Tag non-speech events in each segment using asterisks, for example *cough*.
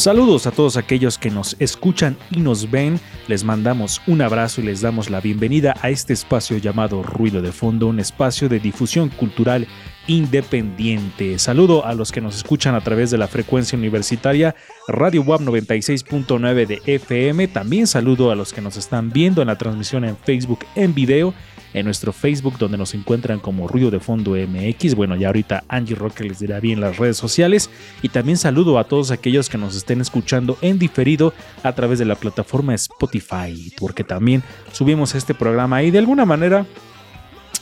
Saludos a todos aquellos que nos escuchan y nos ven. Les mandamos un abrazo y les damos la bienvenida a este espacio llamado Ruido de Fondo, un espacio de difusión cultural independiente. Saludo a los que nos escuchan a través de la frecuencia universitaria Radio WAP 96.9 de FM. También saludo a los que nos están viendo en la transmisión en Facebook en video, en nuestro Facebook donde nos encuentran como Ruido de Fondo MX. Bueno, ya ahorita Angie Roque les dirá bien las redes sociales. Y también saludo a todos aquellos que nos estén escuchando en diferido a través de la plataforma Spotify, porque también subimos este programa ahí de alguna manera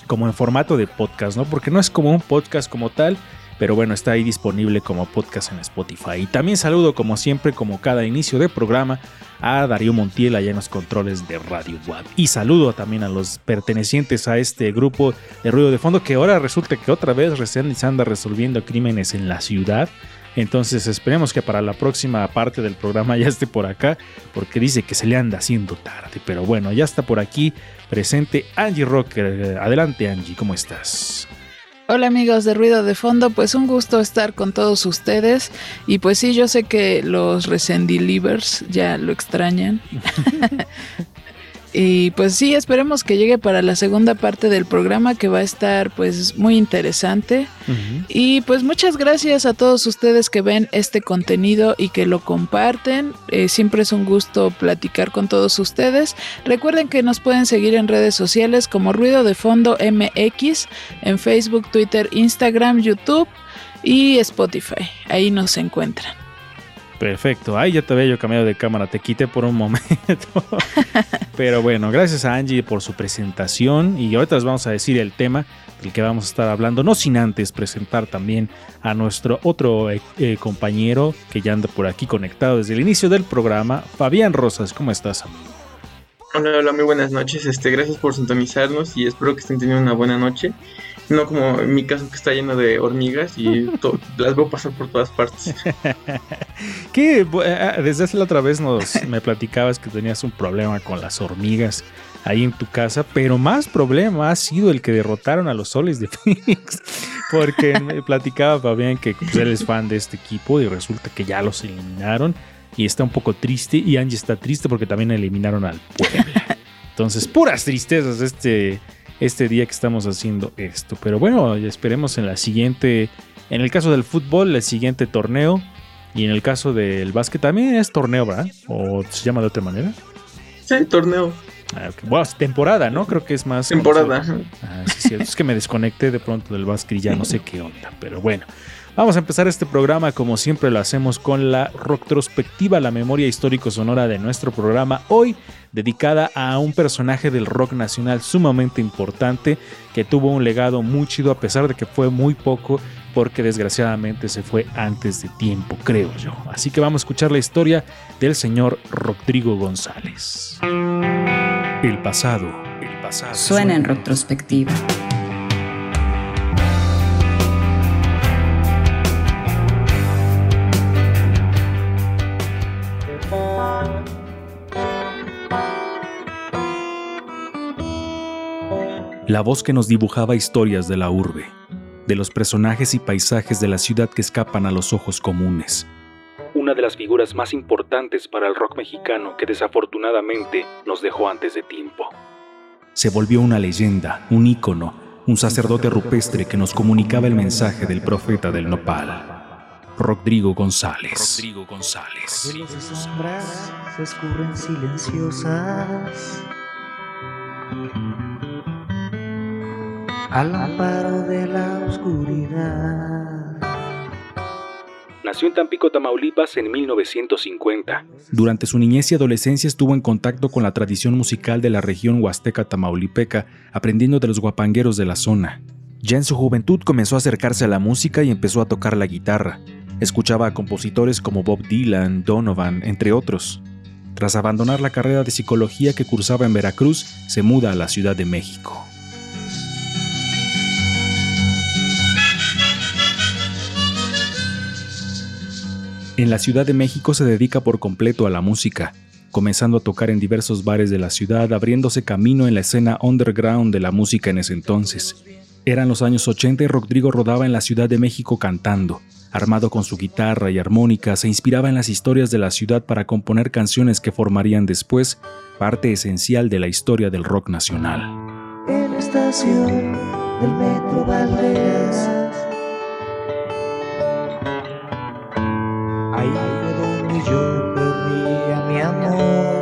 como en formato de podcast, ¿no? Porque no es como un podcast como tal, pero bueno, está ahí disponible como podcast en Spotify. Y también saludo como siempre, como cada inicio de programa, a Darío Montiel allá en los controles de Radio Web. Y saludo también a los pertenecientes a este grupo de ruido de fondo que ahora resulta que otra vez recién se anda resolviendo crímenes en la ciudad. Entonces esperemos que para la próxima parte del programa ya esté por acá, porque dice que se le anda haciendo tarde. Pero bueno, ya está por aquí presente Angie Rocker. Adelante Angie, ¿cómo estás? Hola amigos de Ruido de Fondo, pues un gusto estar con todos ustedes y pues sí, yo sé que los Resendelivers ya lo extrañan. *laughs* y pues sí, esperemos que llegue para la segunda parte del programa que va a estar pues muy interesante. Y pues muchas gracias a todos ustedes que ven este contenido y que lo comparten. Eh, siempre es un gusto platicar con todos ustedes. Recuerden que nos pueden seguir en redes sociales como Ruido de Fondo MX, en Facebook, Twitter, Instagram, YouTube y Spotify. Ahí nos encuentran. Perfecto. Ay, ya te había yo cambiado de cámara, te quité por un momento. *laughs* Pero bueno, gracias a Angie por su presentación y ahorita les vamos a decir el tema del que vamos a estar hablando, no sin antes presentar también a nuestro otro eh, eh, compañero que ya anda por aquí conectado desde el inicio del programa, Fabián Rosas. ¿Cómo estás, amigo? Hola, hola, muy buenas noches. Este, gracias por sintonizarnos y espero que estén teniendo una buena noche. No como en mi caso que está lleno de hormigas y *laughs* las veo pasar por todas partes. *laughs* que eh, desde hace la otra vez nos me platicabas que tenías un problema con las hormigas ahí en tu casa, pero más problema ha sido el que derrotaron a los soles de *laughs* Phoenix, porque me platicaba Fabián que pues, él es fan de este equipo y resulta que ya los eliminaron y está un poco triste y Angie está triste porque también eliminaron al Puebla. Entonces, puras tristezas este este día que estamos haciendo esto, pero bueno, esperemos en la siguiente en el caso del fútbol, el siguiente torneo y en el caso del básquet también es torneo, ¿verdad? ¿O se llama de otra manera? Sí, torneo, Ah, ok. Bueno, temporada, ¿no? Creo que es más. temporada. Ah, sí, es cierto. es que me desconecté de pronto del básquet y ya no sé qué onda. Pero bueno, vamos a empezar este programa como siempre lo hacemos con la retrospectiva, la memoria histórico-sonora de nuestro programa. Hoy dedicada a un personaje del rock nacional sumamente importante que tuvo un legado muy chido a pesar de que fue muy poco porque desgraciadamente se fue antes de tiempo, creo yo. Así que vamos a escuchar la historia del señor Rodrigo González. El pasado. El pasado. Suena en retrospectiva. La voz que nos dibujaba historias de la urbe, de los personajes y paisajes de la ciudad que escapan a los ojos comunes. Una de las figuras más importantes para el rock mexicano que desafortunadamente nos dejó antes de tiempo. Se volvió una leyenda, un ícono, un sacerdote rupestre que nos comunicaba el mensaje del profeta del nopal. Rodrigo González. Rodrigo González. Sus sombras se escurren silenciosas al amparo de la oscuridad. Nació en Tampico, Tamaulipas en 1950. Durante su niñez y adolescencia estuvo en contacto con la tradición musical de la región huasteca tamaulipeca, aprendiendo de los guapangueros de la zona. Ya en su juventud comenzó a acercarse a la música y empezó a tocar la guitarra. Escuchaba a compositores como Bob Dylan, Donovan, entre otros. Tras abandonar la carrera de psicología que cursaba en Veracruz, se muda a la Ciudad de México. En la Ciudad de México se dedica por completo a la música, comenzando a tocar en diversos bares de la ciudad, abriéndose camino en la escena underground de la música en ese entonces. Eran los años 80 y Rodrigo rodaba en la Ciudad de México cantando. Armado con su guitarra y armónica, se inspiraba en las historias de la ciudad para componer canciones que formarían después parte esencial de la historia del rock nacional. Ahí fue donde yo perdí a mi amor.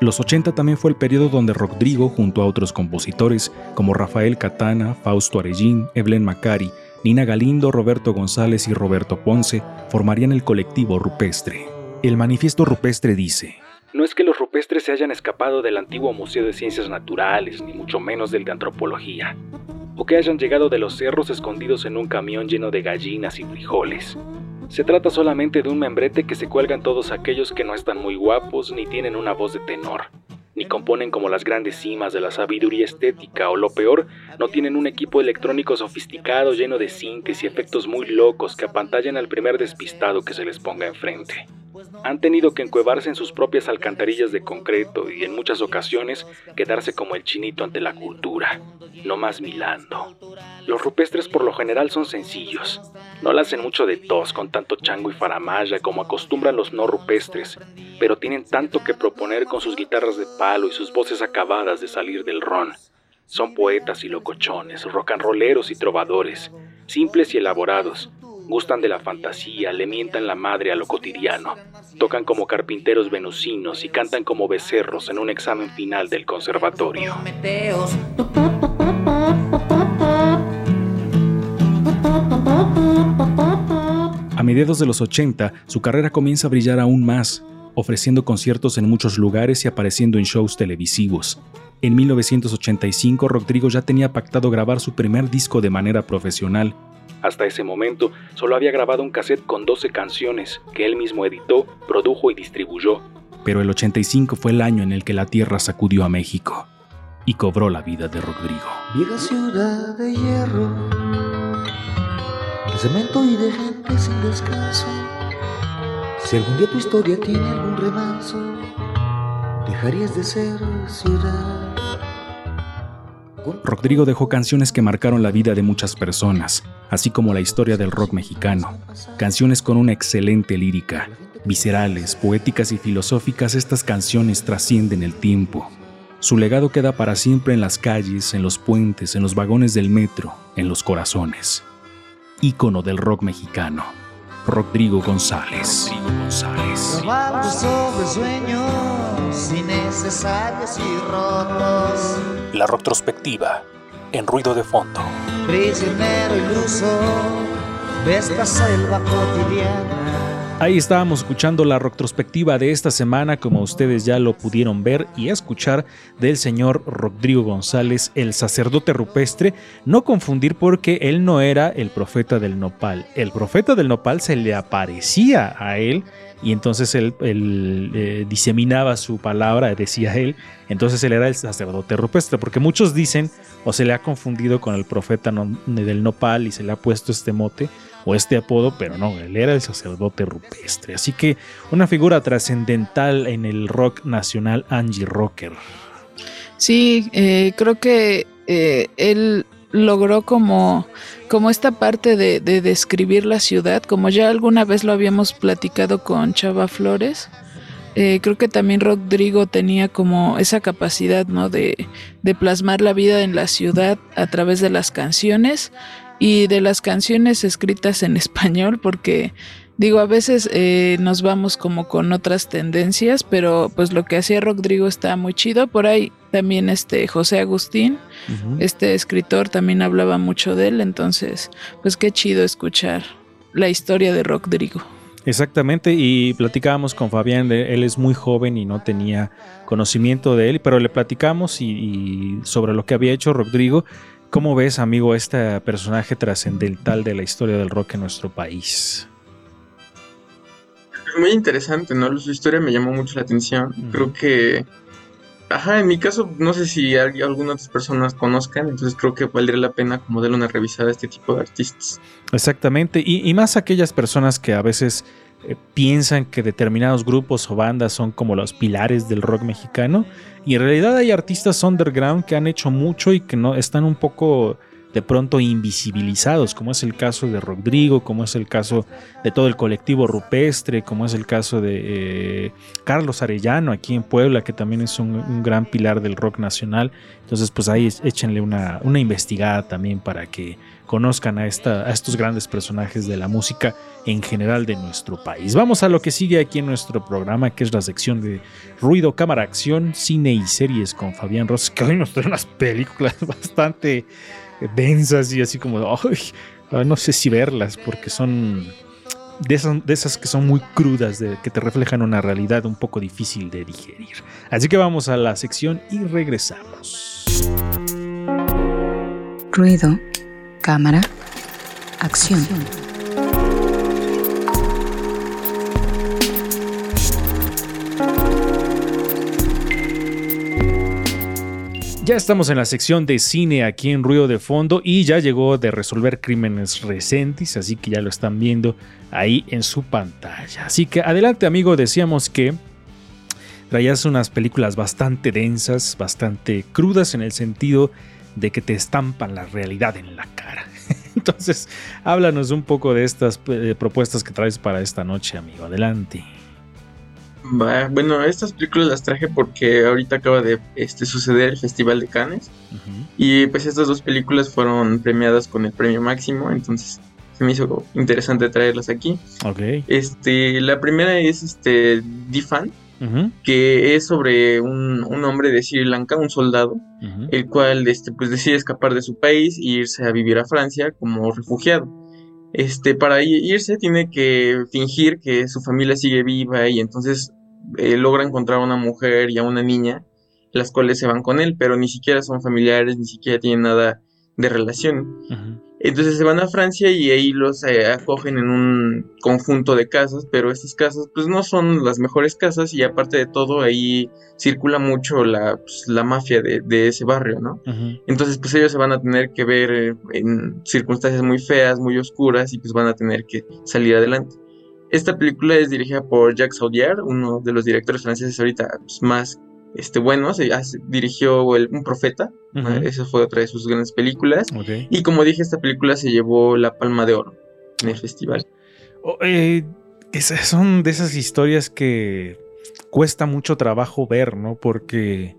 Los 80 también fue el periodo donde Rodrigo, junto a otros compositores como Rafael Catana, Fausto Arellín, Evelyn Macari, Nina Galindo, Roberto González y Roberto Ponce, formarían el colectivo Rupestre. El manifiesto rupestre dice, no es que los rupestres se hayan escapado del antiguo Museo de Ciencias Naturales, ni mucho menos del de Antropología, o que hayan llegado de los cerros escondidos en un camión lleno de gallinas y frijoles. Se trata solamente de un membrete que se cuelgan todos aquellos que no están muy guapos ni tienen una voz de tenor, ni componen como las grandes cimas de la sabiduría estética, o lo peor, no tienen un equipo electrónico sofisticado lleno de sintes y efectos muy locos que apantallen al primer despistado que se les ponga enfrente. Han tenido que encuevarse en sus propias alcantarillas de concreto y en muchas ocasiones quedarse como el chinito ante la cultura, no más milando. Los rupestres por lo general son sencillos. No la hacen mucho de tos con tanto chango y faramaya como acostumbran los no rupestres, pero tienen tanto que proponer con sus guitarras de palo y sus voces acabadas de salir del ron. Son poetas y locochones, rocanroleros y trovadores, simples y elaborados. Gustan de la fantasía, le mientan la madre a lo cotidiano. Tocan como carpinteros venusinos y cantan como becerros en un examen final del conservatorio. A mediados de los 80, su carrera comienza a brillar aún más, ofreciendo conciertos en muchos lugares y apareciendo en shows televisivos. En 1985, Rodrigo ya tenía pactado grabar su primer disco de manera profesional. Hasta ese momento, solo había grabado un cassette con 12 canciones, que él mismo editó, produjo y distribuyó. Pero el 85 fue el año en el que la tierra sacudió a México y cobró la vida de Rodrigo. Vieja ciudad de hierro, de cemento y de gente sin descanso. Si algún día tu historia tiene algún remanso, dejarías de ser ciudad. Rodrigo dejó canciones que marcaron la vida de muchas personas, así como la historia del rock mexicano. Canciones con una excelente lírica. Viscerales, poéticas y filosóficas, estas canciones trascienden el tiempo. Su legado queda para siempre en las calles, en los puentes, en los vagones del metro, en los corazones. Ícono del rock mexicano, Rodrigo González. Rodrigo González. Robando sobre sueños innecesarios y rotos. La retrospectiva, en ruido de fondo. Prisionero iluso de esta selva cotidiana. Ahí estábamos escuchando la retrospectiva de esta semana, como ustedes ya lo pudieron ver y escuchar, del señor Rodrigo González, el sacerdote rupestre. No confundir porque él no era el profeta del nopal. El profeta del nopal se le aparecía a él y entonces él, eh, diseminaba su palabra, decía él. Entonces él era el sacerdote rupestre, porque muchos dicen o se le ha confundido con el profeta del nopal y se le ha puesto este mote o este apodo, pero no, él era el sacerdote rupestre. Así que una figura trascendental en el rock nacional, Angie Rocker. Sí, eh, creo que eh, él logró como, como esta parte de, de describir la ciudad, como ya alguna vez lo habíamos platicado con Chava Flores. eh, creo que también Rodrigo tenía como esa capacidad, ¿no? De, de plasmar la vida en la ciudad a través de las canciones y de las canciones escritas en *laughs* español, porque Digo, a veces eh, nos vamos como con otras tendencias, pero pues lo que hacía Rodrigo está muy chido. Por ahí también este José Agustín, este escritor, también hablaba mucho de él. Entonces, pues qué chido escuchar la historia de Rodrigo. Exactamente, y platicábamos con Fabián, de- él es muy joven y no tenía conocimiento de él, pero le platicamos y, y sobre lo que había hecho Rodrigo. ¿Cómo ves, amigo, este personaje trascendental de la historia del rock en nuestro país? Muy interesante, ¿no? Su historia me llamó mucho la atención. Creo que. Ajá, en mi caso, no sé si al- algunas otras personas conozcan, entonces creo que valdría la pena como darle una revisada a este tipo de artistas. Exactamente, y, y más aquellas personas que a veces eh, piensan que determinados grupos o bandas son como los pilares del rock mexicano, y en realidad hay artistas underground que han hecho mucho y que no están un poco de pronto invisibilizados, como es el caso de Rodrigo, como es el caso de todo el colectivo rupestre, como es el caso de eh, Carlos Arellano aquí en Puebla, que también es un, un gran pilar del rock nacional. Entonces, pues ahí échenle una, una investigada también para que conozcan a, esta, a estos grandes personajes de la música en general de nuestro país. Vamos a lo que sigue aquí en nuestro programa, que es la sección de ruido, cámara, acción, cine y series con Fabián Ross, que hoy nos trae unas películas *laughs* bastante densas y así como, "Ay, ah, no sé si verlas, porque son de esas, de esas que son muy crudas, que te reflejan una realidad un poco difícil de digerir. Así que vamos a la sección y regresamos. Ruido, cámara, acción. Ya estamos en la sección de cine aquí en Ruido de Fondo y ya llegó de resolver crímenes recentes, así que ya lo están viendo ahí en su pantalla. Así que adelante amigo, decíamos que traías unas películas bastante densas, bastante crudas en el sentido de que te estampan la realidad en la cara. *laughs* Entonces, háblanos un poco de estas eh, propuestas que traes para esta noche, amigo. Adelante. Bueno, estas películas las traje porque ahorita acaba de este, suceder el Festival de Cannes y pues estas dos películas fueron premiadas con el premio máximo, entonces se me hizo interesante traerlas aquí. Ok. Este, la primera es este D-Fan, Que es sobre un, un hombre de Sri Lanka, un soldado, el cual este, pues, decide escapar de su país e irse a vivir a Francia como refugiado. Este, para irse tiene que fingir que su familia sigue viva y entonces eh, logra encontrar a una mujer y a una niña, las cuales se van con él, pero ni siquiera son familiares, ni siquiera tienen nada de relación. Entonces se van a Francia y ahí los eh, acogen en un conjunto de casas, pero estas casas pues no son las mejores casas y aparte de todo ahí circula mucho la, pues, la mafia de, de ese barrio, ¿no? Entonces pues ellos se van a tener que ver eh, en circunstancias muy feas, muy oscuras y pues van a tener que salir adelante. Esta película es dirigida por Jacques Audiard, uno de los directores franceses ahorita pues, más este, buenos. Dirigió el- Un Profeta, esa fue otra de sus grandes películas. Y como dije, esta película se llevó la palma de oro en el festival. Oh, eh, esas son de esas historias que cuesta mucho trabajo ver, ¿no? Porque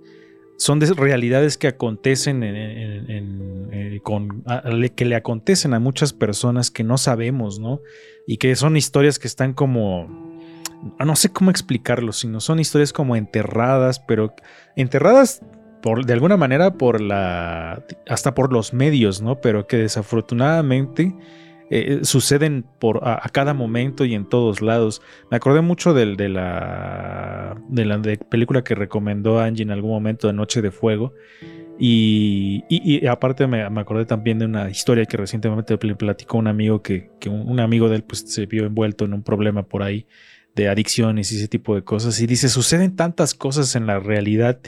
son de realidades que acontecen en, en- en- eh, con, a- le- que le acontecen a muchas personas que no sabemos, ¿no? Y que son historias que están como no sé cómo explicarlo, sino son historias como enterradas, pero enterradas por, de alguna manera por la hasta por los medios, ¿no? Pero que desafortunadamente eh, suceden por a, cada momento y en todos lados. Me acordé mucho de la de la película que recomendó Angie en algún momento de Noche de Fuego. Y, y- aparte me, me acordé también de una historia que recientemente platicó un amigo que, un amigo de él pues se vio envuelto en un problema por ahí de adicciones y ese tipo de cosas. Y dice, suceden tantas cosas en la realidad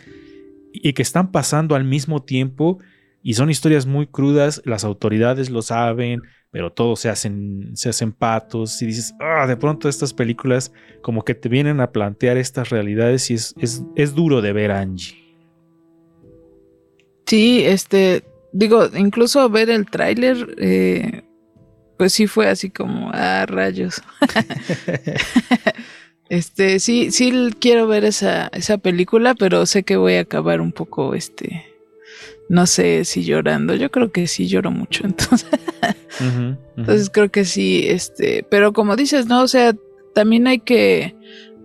y que están pasando al mismo tiempo y son historias muy crudas, las autoridades lo saben, pero todos se hacen, se hacen patos y dices, ah, de pronto estas películas como que te vienen a plantear estas realidades y es, es, es duro de ver Angie. Sí, este, digo, incluso ver el tráiler, eh, pues sí fue así como, ah, rayos. *laughs* Este, sí, sí quiero ver esa, esa película, pero sé que voy a acabar un poco, este, no sé si llorando. Yo creo que sí lloro mucho, *laughs* entonces. Entonces creo que sí, este, pero como dices, ¿no? O sea, también hay que,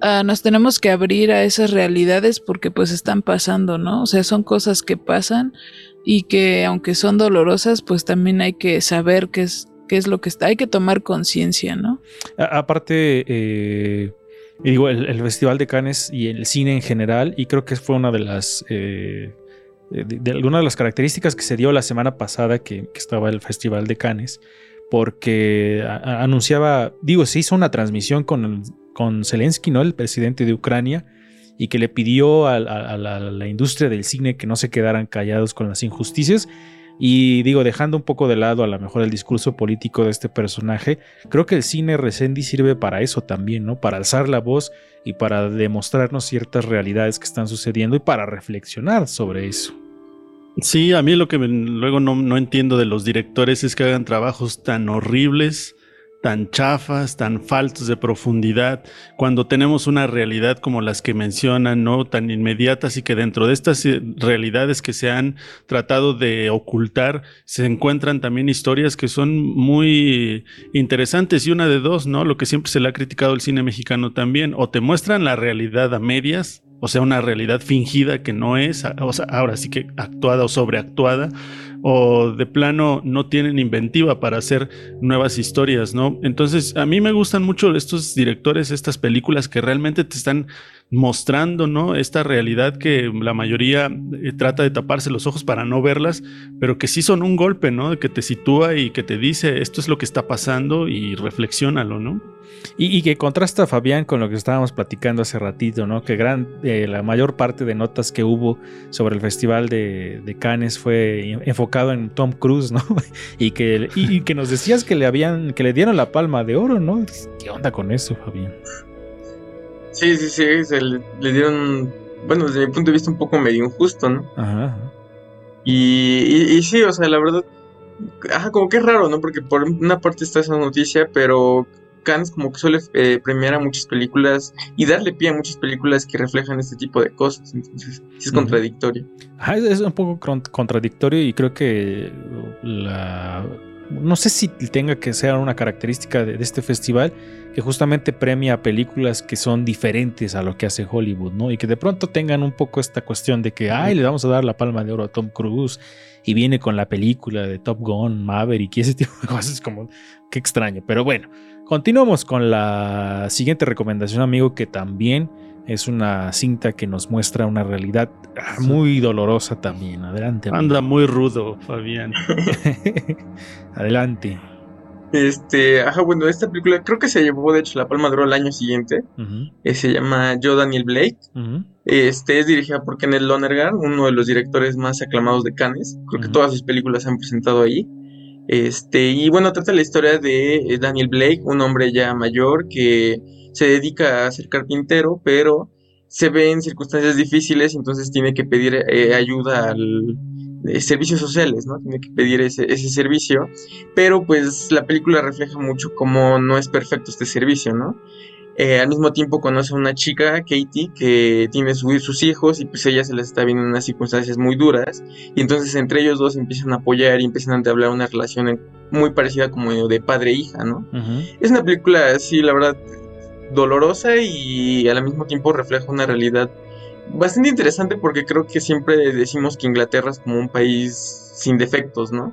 ah, nos tenemos que abrir a esas realidades porque pues están pasando, ¿no? O sea, son cosas que pasan y que aunque son dolorosas, pues también hay que saber qué es, qué es lo que está, hay que tomar conciencia, ¿no? Aparte, eh, digo, el, Festival de Cannes y el cine en general, y creo que fue una de las... eh, de, alguna de las características que se dio la semana pasada que, que estaba el Festival de Cannes, porque anunciaba, digo, se hizo una transmisión con, con Zelensky, ¿no? El presidente de Ucrania, y que le pidió a la industria del cine que no se quedaran callados con las injusticias. Y digo, dejando un poco de lado a lo mejor el discurso político de este personaje, creo que el cine Resendi sirve para eso también, ¿no? Para alzar la voz y para demostrarnos ciertas realidades que están sucediendo y para reflexionar sobre eso. Sí, a mí lo que luego no, no entiendo de los directores es que hagan trabajos tan horribles, tan chafas, tan faltos de profundidad, cuando tenemos una realidad como las que mencionan, ¿no? Tan inmediatas y que dentro de estas eh, realidades que se han tratado de ocultar, se encuentran también historias que son muy interesantes y una de dos, ¿no? Lo que siempre se le ha criticado al cine mexicano también, o te muestran la realidad a medias, o sea, una realidad fingida que no es, o sea, ahora sí que actuada o sobreactuada, o de plano no tienen inventiva para hacer nuevas historias, ¿no? Entonces, a mí me gustan mucho estos directores, estas películas que realmente te están mostrando, ¿no? Esta realidad que la mayoría eh, trata de taparse los ojos para no verlas, pero que sí son un golpe, ¿no? Que te sitúa y que te dice esto es lo que está pasando y reflexiónalo, ¿no? Y, que contrasta Fabián con lo que estábamos platicando hace ratito, ¿no? Que gran, eh, la mayor parte de notas que hubo sobre el Festival de, Cannes fue enfocado en Tom Cruise, ¿no? *laughs* y, que, y que nos decías que le habían, que le dieron la palma de oro, ¿no? ¿Qué onda con eso, Fabián? Sí, sí, sí, se le, le dieron, bueno, desde mi punto de vista un poco medio injusto, ¿no? Ajá. ajá. Y, y, y sí, o sea, la verdad, ajá, como que es raro, ¿no? Porque por una parte está esa noticia, pero Cannes como que suele eh, premiar a muchas películas y darle pie a muchas películas que reflejan este tipo de cosas, entonces sí es contradictorio. Ajá, es, un poco contradictorio y creo que la... No sé si tenga que ser una característica de, este festival que justamente premia películas que son diferentes a lo que hace Hollywood, ¿no? Y que de pronto tengan un poco esta cuestión de que, ay, le vamos a dar la palma de oro a Tom Cruise y viene con la película de Top Gun, Maverick y ese *laughs* tipo de cosas, como, qué extraño. Pero bueno, continuamos con la siguiente recomendación, amigo, que también es una cinta que nos muestra una realidad ah, muy dolorosa también. Adelante. amigo. Anda muy rudo, Fabián. *laughs* Adelante. Este, ajá, bueno, esta película creo que se llevó de hecho la Palma de Oro el año siguiente, eh, se llama Yo Daniel Blake, este es dirigida por Kenneth Lonergan, uno de los directores más aclamados de Cannes, creo que todas sus películas se han presentado ahí. Este, y bueno, trata la historia de eh, Daniel Blake, un hombre ya mayor que se dedica a ser carpintero, pero se ve en circunstancias difíciles, entonces tiene que pedir eh, ayuda al eh, servicios sociales, ¿no? Tiene que pedir ese, ese servicio, pero pues la película refleja mucho cómo no es perfecto este servicio, ¿no? Eh, al mismo tiempo conoce a una chica, Katie, que tiene su- sus hijos y pues ella se les está viendo en unas circunstancias muy duras y entonces entre ellos dos empiezan a apoyar y empiezan a entablar una relación muy parecida como de padre e hija, ¿no? Es una película así, la verdad, dolorosa y al mismo tiempo refleja una realidad bastante interesante porque creo que siempre decimos que Inglaterra es como un país sin defectos, ¿no?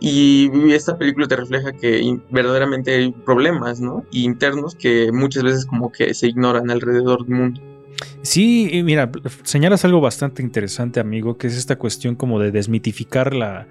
Y esta película te refleja que verdaderamente hay problemas, ¿no? Internos que muchas veces como que se ignoran alrededor del mundo. Sí, y mira, señalas algo bastante interesante, amigo, que es esta cuestión como de desmitificar la,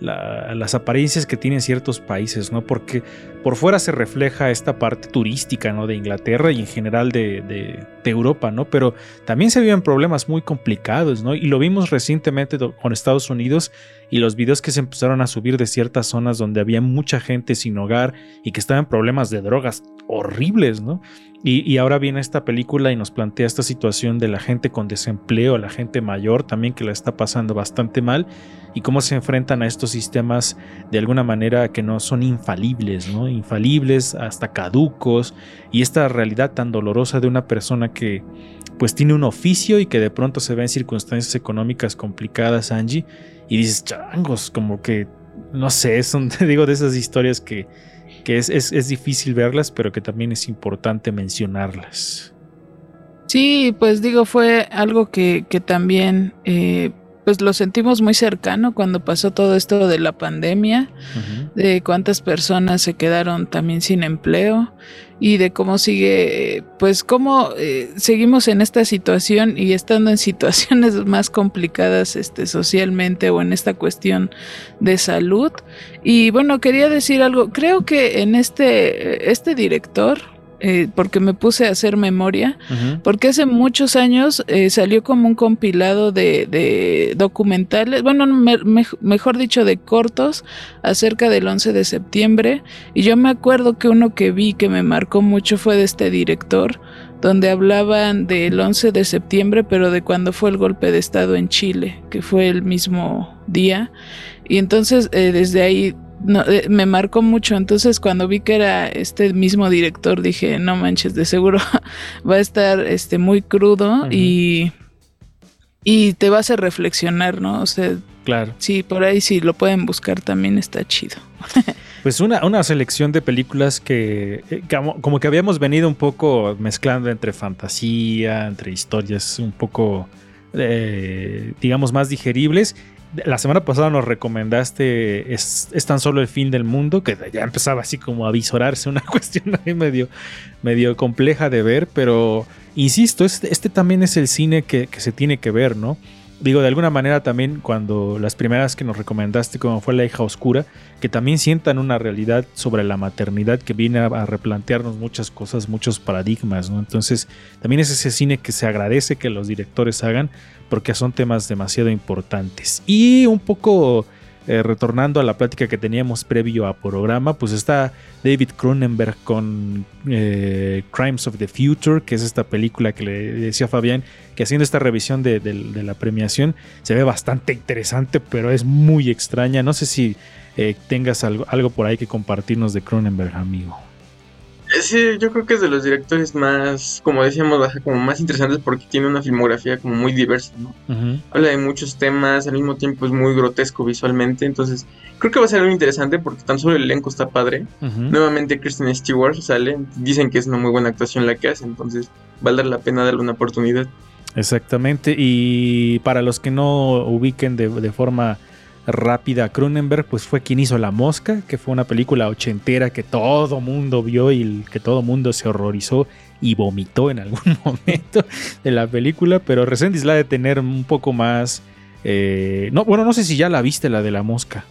la- las apariencias que tienen ciertos países, ¿no? Porque por fuera se refleja esta parte turística, ¿no? De Inglaterra y en general de, de- Europa, ¿no? Pero también se viven problemas muy complicados, ¿no? Y lo vimos recientemente con Estados Unidos y los videos que se empezaron a subir de ciertas zonas donde había mucha gente sin hogar y que estaban en problemas de drogas horribles, ¿no? Y, ahora viene esta película y nos plantea esta situación de la gente con desempleo, la gente mayor también que la está pasando bastante mal y cómo se enfrentan a estos sistemas de alguna manera que no son infalibles, ¿no? Infalibles, hasta caducos y esta realidad tan dolorosa de una persona que pues tiene un oficio y que de pronto se ve en circunstancias económicas complicadas, Angie, y dices, changos, como que no sé, son, te *laughs* digo, de esas historias que, que es, es, es difícil verlas, pero que también es importante mencionarlas. Sí, pues digo, fue algo que, que también eh, pues lo sentimos muy cercano cuando pasó todo esto de la pandemia, de cuántas personas se quedaron también sin empleo y de cómo sigue, pues cómo eh, seguimos en esta situación y estando en situaciones *laughs* más complicadas este, socialmente o en esta cuestión de salud. Y bueno, quería decir algo, creo que en este, este director, eh, porque me puse a hacer memoria, porque hace muchos años eh, salió como un compilado de, documentales, bueno, mejor dicho, de cortos acerca del 11 de septiembre. Y yo me acuerdo que uno que vi que me marcó mucho fue de este director, donde hablaban del 11 de septiembre, pero de cuando fue el golpe de Estado en Chile, que fue el mismo día. Y entonces eh, desde ahí no, eh, me marcó mucho. Entonces, cuando vi que era este mismo director, dije, no manches, de seguro *laughs* va a estar este, muy crudo y, y te va a hacer reflexionar, ¿no? O sea, claro. Sí, por ahí si lo pueden buscar también está chido. *laughs* pues una, una selección de películas que, eh, como, que habíamos venido un poco mezclando entre fantasía, entre historias un poco, eh, digamos, más digeribles la semana pasada nos recomendaste es, tan solo el fin del mundo, que ya empezaba así como a visorarse una *laughs* cuestión medio, medio compleja de ver, pero insisto, este, este también es el cine que, se tiene que ver, ¿no? Digo, de alguna manera también cuando las primeras que nos recomendaste, como fue La hija oscura, que también sientan una realidad sobre la maternidad que viene a, replantearnos muchas cosas, muchos paradigmas, ¿no? Entonces, también es ese cine que se agradece que los directores hagan, porque son temas demasiado importantes. Y un poco eh, retornando a la plática que teníamos previo a programa, pues está David Cronenberg con eh, Crimes of the Future, que es esta película que le decía Fabián, que haciendo esta revisión de, la premiación se ve bastante interesante, pero es muy extraña. No sé si eh, tengas algo, algo por ahí que compartirnos de Cronenberg, amigo. Sí, yo creo que es de los directores más, como decíamos, como más interesantes porque tiene una filmografía como muy diversa, ¿no? Habla de muchos temas, al mismo tiempo es muy grotesco visualmente, entonces creo que va a ser muy interesante porque tan solo el elenco está padre. Nuevamente Kristen Stewart sale, dicen que es una muy buena actuación la que hace, entonces valdrá la pena darle una oportunidad. Exactamente, y para los que no ubiquen de, de forma rápida Cronenberg, pues fue quien hizo La Mosca, que fue una película ochentera que todo mundo vio y que todo mundo se horrorizó y vomitó en algún *laughs* momento de la película, pero Resendiz la de tener un poco más... Eh, no, bueno, no sé si ya la viste, la de La Mosca.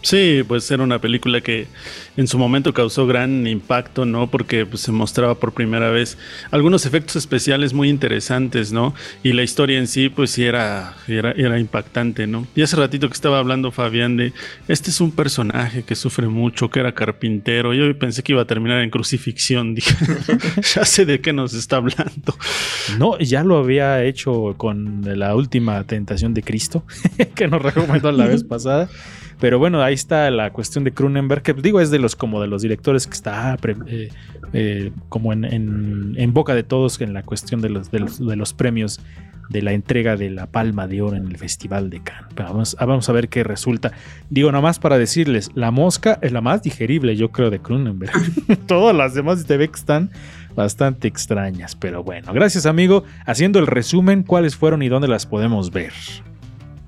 Sí, pues era una película que en su momento causó gran impacto, ¿no? Porque pues, se mostraba por primera vez algunos efectos especiales muy interesantes, ¿no? Y la historia en sí, pues sí era, era, era impactante, ¿no? Y hace ratito que estaba hablando Fabián de, este es un personaje que sufre mucho, que era carpintero. Yo pensé que iba a terminar en crucifixión, *laughs* dije, ya sé de qué nos está hablando. No, ya lo había hecho con la última tentación de Cristo, *laughs* que nos recomendó la vez pasada. Pero bueno, ahí está la cuestión de Cronenberg, que digo es de los como de los directores que está eh, eh, como en, boca de todos en la cuestión de los, de los, premios de la entrega de la Palma de Oro en el Festival de Cannes. vamos, ah, vamos, a ver qué resulta. Digo, nomás para decirles, la mosca es la más digerible, yo creo, de Cronenberg. *laughs* Todas las demás de Beck están bastante extrañas, pero bueno, gracias amigo. Haciendo el resumen, ¿cuáles fueron y dónde las podemos ver?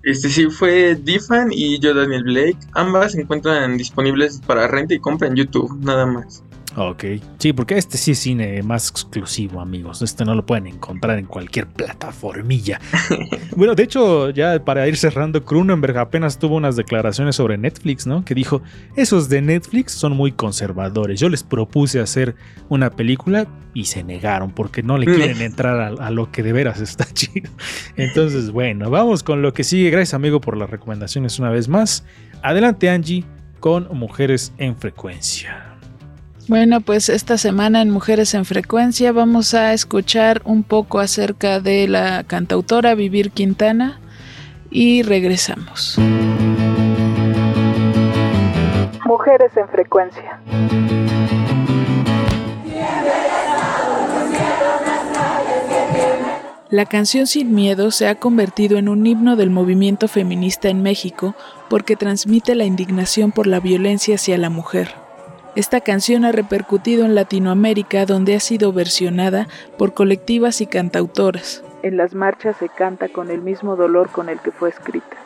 Este sí fue Difan y yo Daniel Blake. Ambas se encuentran disponibles para renta y compra en YouTube, nada más. Ok. Sí, porque este sí es cine más exclusivo, amigos. Este no lo pueden encontrar en cualquier plataformilla. *laughs* bueno, de hecho, ya para ir cerrando, Cronenberg apenas tuvo unas declaraciones sobre Netflix, ¿no? Que dijo, esos de Netflix son muy conservadores. Yo les propuse hacer una película y se negaron porque no le quieren entrar a, a lo que de veras está *laughs* chido. Entonces, bueno, vamos con lo que sigue. Gracias, amigo, por las recomendaciones una vez más. Adelante, Angie, con Mujeres en Frecuencia. Bueno, pues esta semana en Mujeres en Frecuencia vamos a escuchar un poco acerca de la cantautora Vivir Quintana y regresamos. Mujeres en Frecuencia. La canción Sin Miedo se ha convertido en un himno del movimiento feminista en México porque transmite la indignación por la violencia hacia la mujer. Esta canción ha repercutido en Latinoamérica donde ha sido versionada por colectivas y cantautoras. En las marchas se canta con el mismo dolor con el que fue escrita.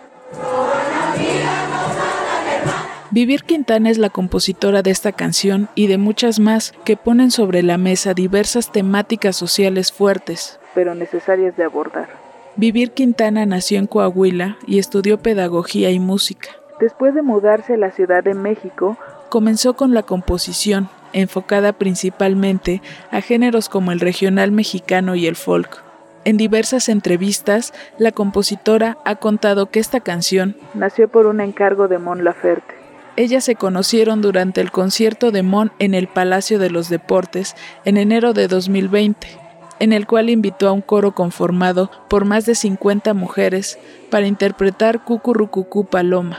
Vivir Quintana es la compositora de esta canción y de muchas más que ponen sobre la mesa diversas temáticas sociales fuertes, pero necesarias de abordar. Vivir Quintana nació en Coahuila y estudió pedagogía y música. Después de mudarse a la Ciudad de México, comenzó con la composición, enfocada principalmente a géneros como el regional mexicano y el folk. En diversas entrevistas, la compositora ha contado que esta canción nació por un encargo de Mon Laferte. Ellas se conocieron durante el concierto de Mon en el Palacio de los Deportes en enero de 2020, en el cual invitó a un coro conformado por más de 50 mujeres para interpretar Cucurrucucú Paloma.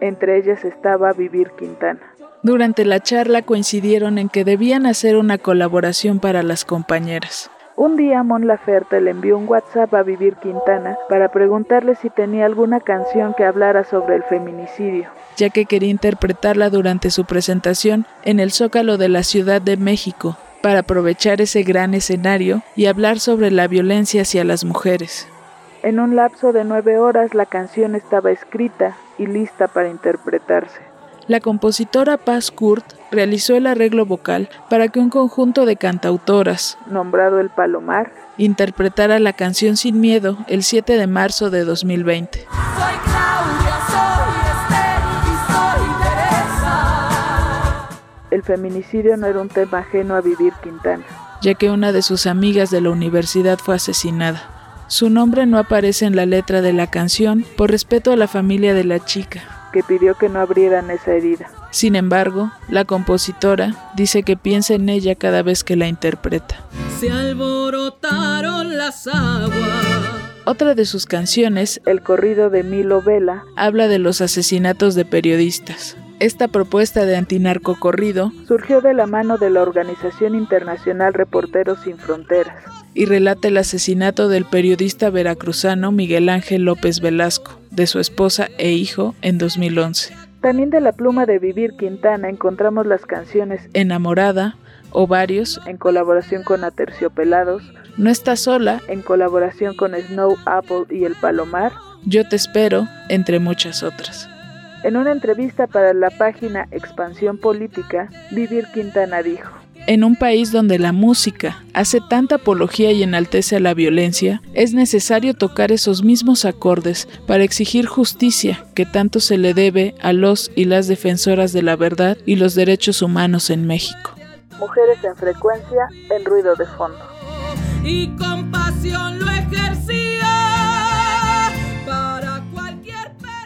Entre ellas estaba Vivir Quintana. Durante la charla coincidieron en que debían hacer una colaboración para las compañeras. Un día Mon Laferte le envió un WhatsApp a Vivir Quintana para preguntarle si tenía alguna canción que hablara sobre el feminicidio, ya que quería interpretarla durante su presentación en el Zócalo de la Ciudad de México, para aprovechar ese gran escenario y hablar sobre la violencia hacia las mujeres. En un lapso de nueve horas la canción estaba escrita y lista para interpretarse. La compositora Paz Kurt realizó el arreglo vocal para que un conjunto de cantautoras, nombrado El Palomar, interpretara la canción Sin Miedo el 7 de marzo de 2020. Soy Claudia, soy Esther y soy Teresa. El feminicidio no era un tema ajeno a Vivir Quintana, ya que una de sus amigas de la universidad fue asesinada. Su nombre no aparece en la letra de la canción por respeto a la familia de la chica, que pidió que no abrieran esa herida. Sin embargo, la compositora dice que piensa en ella cada vez que la interpreta. Se alborotaron las aguas. Otra de sus canciones, El corrido de Milo Vela, habla de los asesinatos de periodistas. Esta propuesta de antinarcocorrido surgió de la mano de la Organización Internacional Reporteros Sin Fronteras y relata el asesinato del periodista veracruzano Miguel Ángel López Velasco, de su esposa e hijo en 2011. También de la pluma de Vivir Quintana encontramos las canciones Enamorada, Ovarios, en colaboración con Aterciopelados, No estás sola, en colaboración con Snow Apple y El Palomar, Yo te espero, entre muchas otras. En una entrevista para la página Expansión Política, Vivir Quintana dijo, en un país donde la música hace tanta apología y enaltece a la violencia, es necesario tocar esos mismos acordes para exigir justicia que tanto se le debe a los y las defensoras de la verdad y los derechos humanos en México. Mujeres en frecuencia, en ruido de fondo. Y con pasión lo ejercía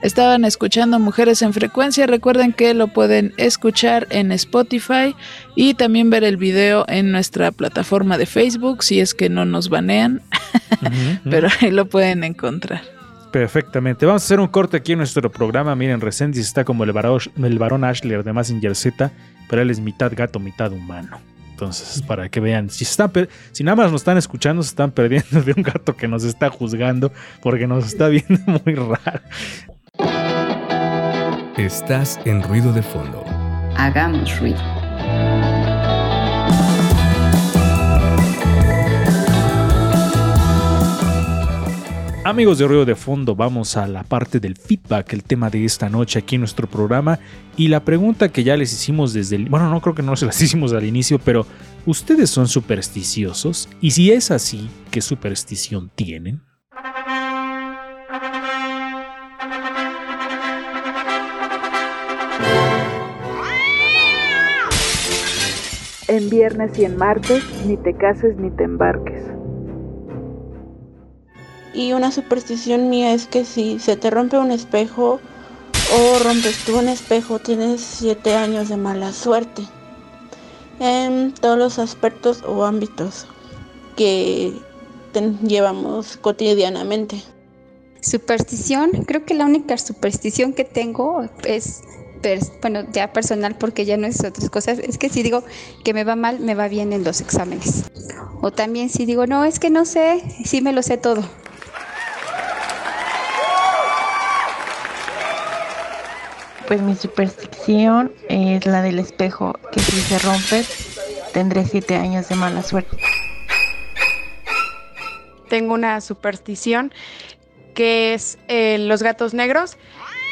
Estaban escuchando Mujeres en Frecuencia. Recuerden que lo pueden escuchar en Spotify y también ver el video en nuestra plataforma de Facebook si es que no nos banean. *laughs* Pero ahí lo pueden encontrar. Perfectamente. Vamos a hacer un corte aquí en nuestro programa. Miren, Resendiz está como el varón, el varón Ashler de Z, pero él es mitad gato, mitad humano. Entonces, para que vean, si, están si nada más nos están escuchando, se están perdiendo de un gato que nos está juzgando porque nos está viendo *laughs* muy raro. Estás en ruido de fondo. Hagamos ruido. Amigos de Ruido de Fondo, vamos a la parte del feedback, el tema de esta noche aquí en nuestro programa. Y la pregunta que ya les hicimos desde el. Bueno, no creo que no se las *laughs* hicimos al inicio, pero ¿ustedes son supersticiosos? Y si es así, ¿qué superstición tienen? En viernes y en martes, ni te cases ni te embarques. Y una superstición mía es que si se te rompe un espejo o rompes tú un espejo, tienes siete años de mala suerte. En todos los aspectos o ámbitos que ten- llevamos cotidianamente. Superstición, creo que la única superstición que tengo es bueno, ya personal porque ya no es otras cosas, es que si digo que me va mal, me va bien en los exámenes. O también si digo, no, es que no sé, sí me lo sé todo. Pues mi superstición es la del espejo, que si se rompe tendré siete años de mala suerte. Tengo una superstición que es eh, los gatos negros,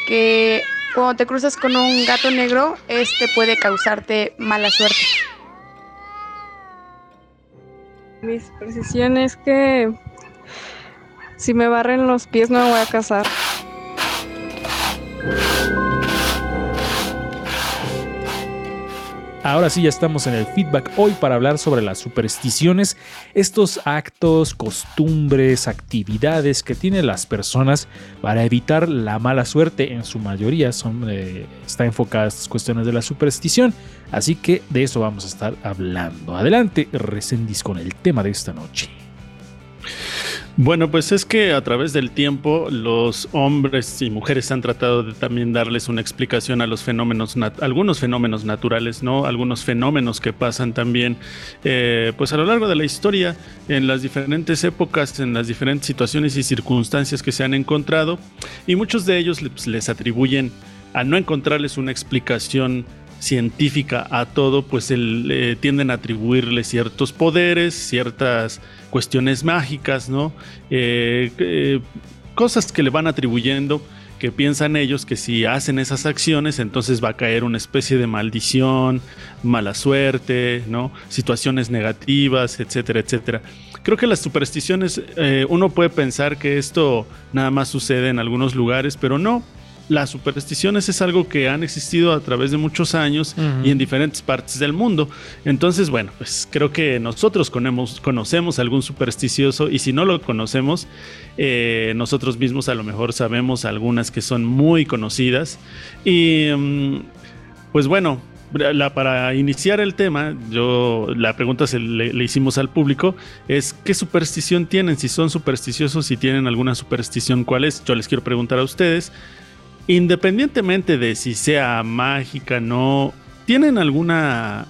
que cuando te cruzas con un gato negro, este puede causarte mala suerte. Mi superstición es que si me barren los pies no me voy a casar. Ahora sí ya estamos en el feedback hoy para hablar sobre las supersticiones, estos actos, costumbres, actividades que tienen las personas para evitar la mala suerte. En su mayoría son, eh, está enfocada a estas cuestiones de la superstición, así que de eso vamos a estar hablando. Adelante, Recendis con el tema de esta noche. Bueno, pues es que a través del tiempo los hombres y mujeres han tratado de también darles una explicación a los fenómenos, algunos fenómenos naturales, ¿no? Algunos fenómenos que pasan también, eh, pues a lo largo de la historia, en las diferentes épocas, en las diferentes situaciones y circunstancias que se han encontrado, y muchos de ellos les atribuyen a no encontrarles una explicación científica a todo, pues el, tienden a atribuirle ciertos poderes, ciertas cuestiones mágicas, ¿no? Eh, eh, cosas que le van atribuyendo que piensan ellos que si hacen esas acciones entonces va a caer una especie de maldición, mala suerte, ¿no? situaciones negativas, etcétera, etcétera. Creo que las supersticiones, eh, uno puede pensar que esto nada más sucede en algunos lugares, pero no, las supersticiones es algo que han existido a través de muchos años y en diferentes partes del mundo. Entonces, bueno, pues creo que nosotros conocemos, algún supersticioso y si no lo conocemos, eh, nosotros mismos a lo mejor sabemos algunas que son muy conocidas. Y mm, pues bueno, para iniciar el tema, yo la pregunta se le, le, hicimos al público es qué superstición tienen, si son supersticiosos, si tienen alguna superstición, cuál es. Yo les quiero preguntar a ustedes independientemente de si sea mágica, no, ¿tienen alguna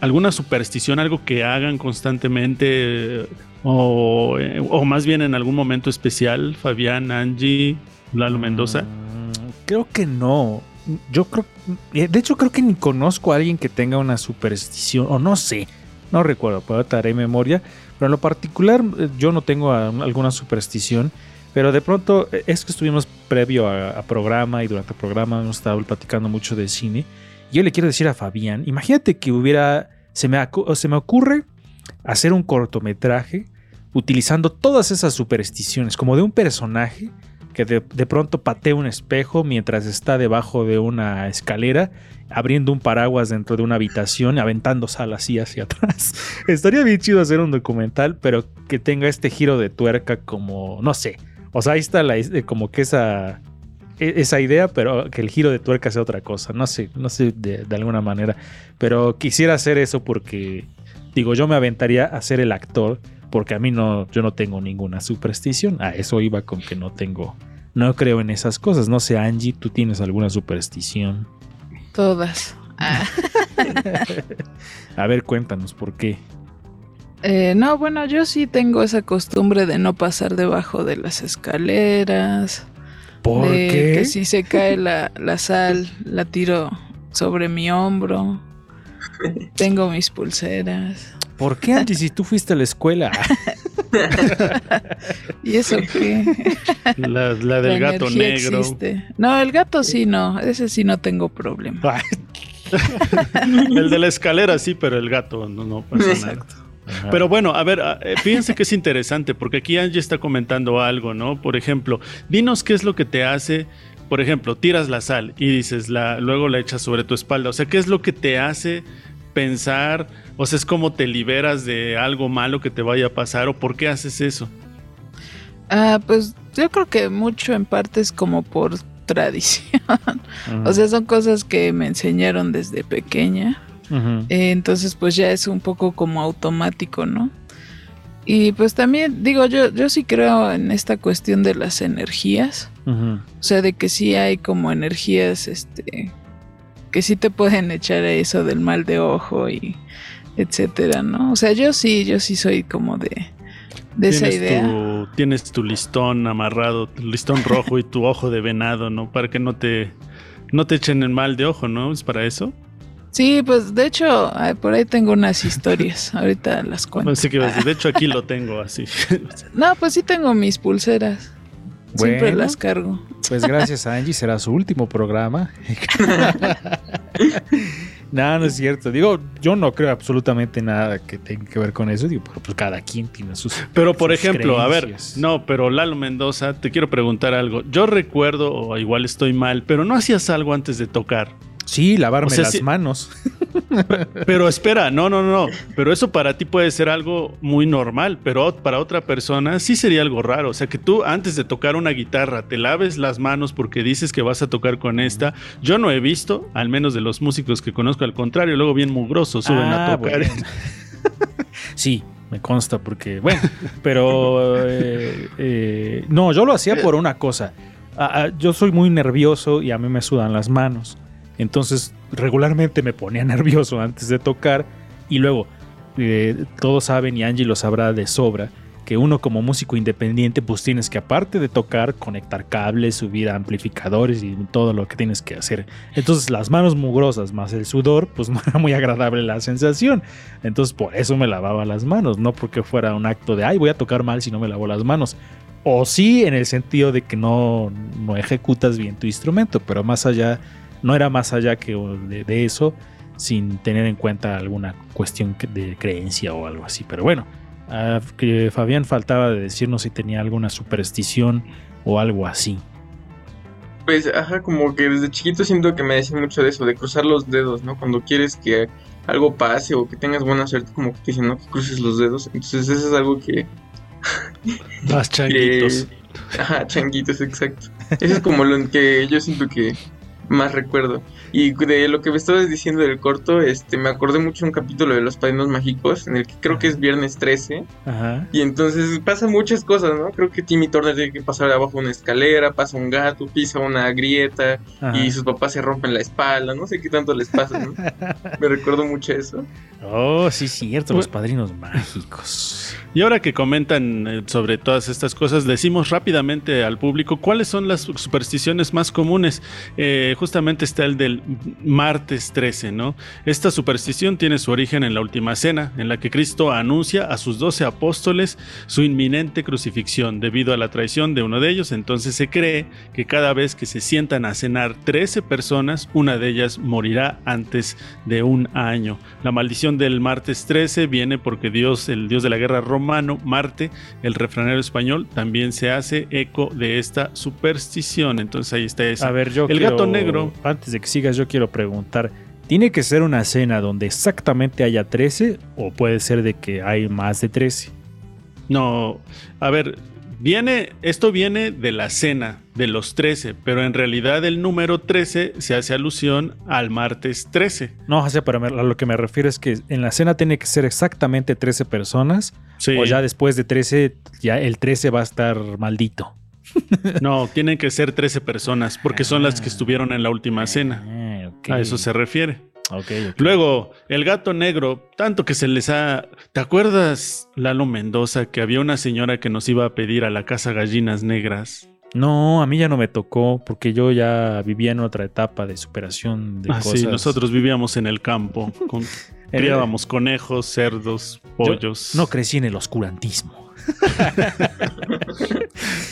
alguna superstición, algo que hagan constantemente o, o, más bien en algún momento especial, Fabián, Angie, Lalo Mendoza? Mm, creo que no. Yo creo, eh, de hecho creo que ni conozco a alguien que tenga una superstición, o no sé, no recuerdo, puedo estar en memoria, pero en lo particular eh, yo no tengo alguna superstición. Pero de pronto, eh, es que estuvimos previo a, programa y durante el programa hemos estado platicando mucho de cine. Y yo le quiero decir a Fabián, imagínate que hubiera, se me, se me ocurre hacer un cortometraje utilizando todas esas supersticiones, como de un personaje que de, pronto patea un espejo mientras está debajo de una escalera, abriendo un paraguas dentro de una habitación, aventando sal así hacia *laughs* atrás. Estaría bien chido hacer un documental, pero que tenga este giro de tuerca como, no sé, o sea, ahí está la, como que esa, e, esa idea, pero que el giro de tuerca sea otra cosa. No sé, no sé de, alguna manera. Pero quisiera hacer eso porque, digo, yo me aventaría a ser el actor porque a mí no, yo no tengo ninguna superstición. A eso iba con que no tengo, no creo en esas cosas. No sé, Angie, ¿tú tienes alguna superstición? Todas. *laughs* a ver, cuéntanos por qué. Eh, no, bueno, yo sí tengo esa costumbre de no pasar debajo de las escaleras. ¿Por qué? Que si se cae la, sal, la tiro sobre mi hombro. Tengo mis pulseras. ¿Por qué, Angie, si tú fuiste a la escuela? *laughs* ¿Y eso qué? La, del gato negro. No, el gato sí no, ese sí no tengo problema. *laughs* el de la escalera sí, pero el gato no, no pasa *laughs* nada. Pero bueno, a ver, eh, fíjense que es interesante, porque aquí Angie está comentando algo, ¿no? Por ejemplo, dinos qué es lo que te hace, por ejemplo, tiras la sal y dices, la, luego la echas sobre tu espalda. O sea, ¿qué es lo que te hace pensar? O sea, es como te liberas de algo malo que te vaya a pasar, o por qué haces eso? Ah, pues yo creo que mucho en parte es como por *laughs* tradición. O sea, son cosas que me enseñaron desde pequeña. Eh, entonces, pues ya es un poco como automático, ¿no? Y pues también digo, yo, yo sí creo en esta cuestión de las energías. O sea, de que sí hay como energías, este, porque sí te pueden echar eso del mal de ojo y etcétera, ¿no? O sea, yo sí, yo sí soy como de, de esa idea. tu- tienes tu listón amarrado, tu listón rojo y tu ojo de venado, ¿no? Para que no te, no te echen el mal de ojo, ¿no? ¿Es para eso? Sí, pues de hecho, por ahí tengo unas historias. Ahorita las *laughs* cuento. Así que, de hecho, aquí lo *laughs* tengo así. No, pues sí tengo mis pulseras. Siempre Bueno. las cargo. Pues gracias a *laughs* Angie será su último programa. no, no es cierto. Digo, yo no creo absolutamente nada que tenga que ver con eso. Digo, pero pues cada quien tiene sus. Pero por sus ejemplo, a ver, no, pero Lalo Mendoza, te quiero preguntar algo. Yo recuerdo, o igual estoy mal, pero no hacías algo antes de tocar. Sí, lavarme O sea, las sí- manos. Pero espera, no, no, no. Pero eso para ti puede ser algo muy normal, pero para otra persona sí sería algo raro. O sea, que tú antes de tocar una guitarra te laves las manos porque dices que vas a tocar con esta. Yo no he visto, al menos de los músicos que conozco, al contrario, luego bien mugrosos suben a Ah, tocar. bueno. *laughs* Sí, me consta porque, bueno, pero eh, eh, no, yo lo hacía por una cosa. Ah, ah, yo soy muy nervioso y a mí me sudan las manos. Entonces, regularmente me ponía *laughs* nervioso antes de tocar y luego, eh, todos saben y Angie lo sabrá de sobra, que uno como músico independiente pues tienes que aparte de tocar, conectar cables, subir amplificadores y todo lo que tienes que hacer. Entonces las manos mugrosas más el sudor pues *laughs* no era muy agradable la sensación. Entonces por eso me lavaba las manos, no porque fuera un acto de ay voy a tocar mal si no me lavo las manos. O sí en el sentido de que no, no ejecutas bien tu instrumento, pero más allá, no era más allá que de, de eso sin tener en cuenta alguna cuestión de creencia o algo así. Pero bueno, que Fabián faltaba de decirnos si tenía alguna superstición o algo así. Pues, ajá, como que desde chiquito siento que me decían mucho de eso, de cruzar los dedos, ¿no? Cuando quieres que algo pase o que tengas buena suerte, como que te dicen, ¿no? Que cruces los dedos. Entonces, eso es algo que. Las *laughs* changuitos. que- ajá, changuitos, exacto. Eso es como lo que yo siento que más recuerdo. Y de lo que me estabas diciendo del corto, este, me acordé mucho de un capítulo de Los Padrinos Mágicos, en el que creo que es viernes 13. Ajá. Y entonces pasan muchas cosas, ¿no? Creo que Timmy Turner tiene que pasar abajo una escalera, pasa un gato, pisa una grieta Ajá. y sus papás se rompen la espalda, no sé qué tanto les pasa, ¿no? *laughs* Me recuerdo mucho eso. Oh, sí, cierto, los padrinos mágicos. Y ahora que comentan eh, sobre todas estas cosas, decimos rápidamente al público cuáles son las supersticiones más comunes. Eh, justamente está el del martes 13, ¿no? Esta superstición tiene su origen en la última cena, en la que Cristo anuncia a sus doce apóstoles su inminente crucifixión debido a la traición de uno de ellos. Entonces se cree que cada vez que se sientan a cenar 13 personas, una de ellas morirá antes de un año. La maldición del martes 13 viene porque Dios, el dios de la guerra romano, Marte, el refranero español, también se hace eco de esta superstición. Entonces ahí está esa. A ver, yo el quiero- gato negro. Antes de que sigas, yo quiero preguntar: ¿tiene que ser una cena donde exactamente haya 13 o puede ser de que hay más de 13? No, a ver, viene, esto viene de la cena de los 13, pero en realidad el número 13 se hace alusión al martes 13. No, sea, pero a lo que me refiero es que en la cena tiene que ser exactamente 13 personas. Sí. O ya después de 13, ya el 13 va a estar maldito. No, tienen que ser 13 personas, porque son las que estuvieron en la última cena. Ah. A eso se refiere. Luego, el gato negro, tanto que se les ha... ¿Te acuerdas, Lalo Mendoza, que había una señora que nos iba a pedir a la casa gallinas negras? No, a mí ya no me tocó porque yo ya vivía en otra etapa de superación de Ah, cosas. sí, nosotros vivíamos en el campo, con- *laughs* criábamos conejos, cerdos, Yo pollos. no crecí en el oscurantismo. *laughs*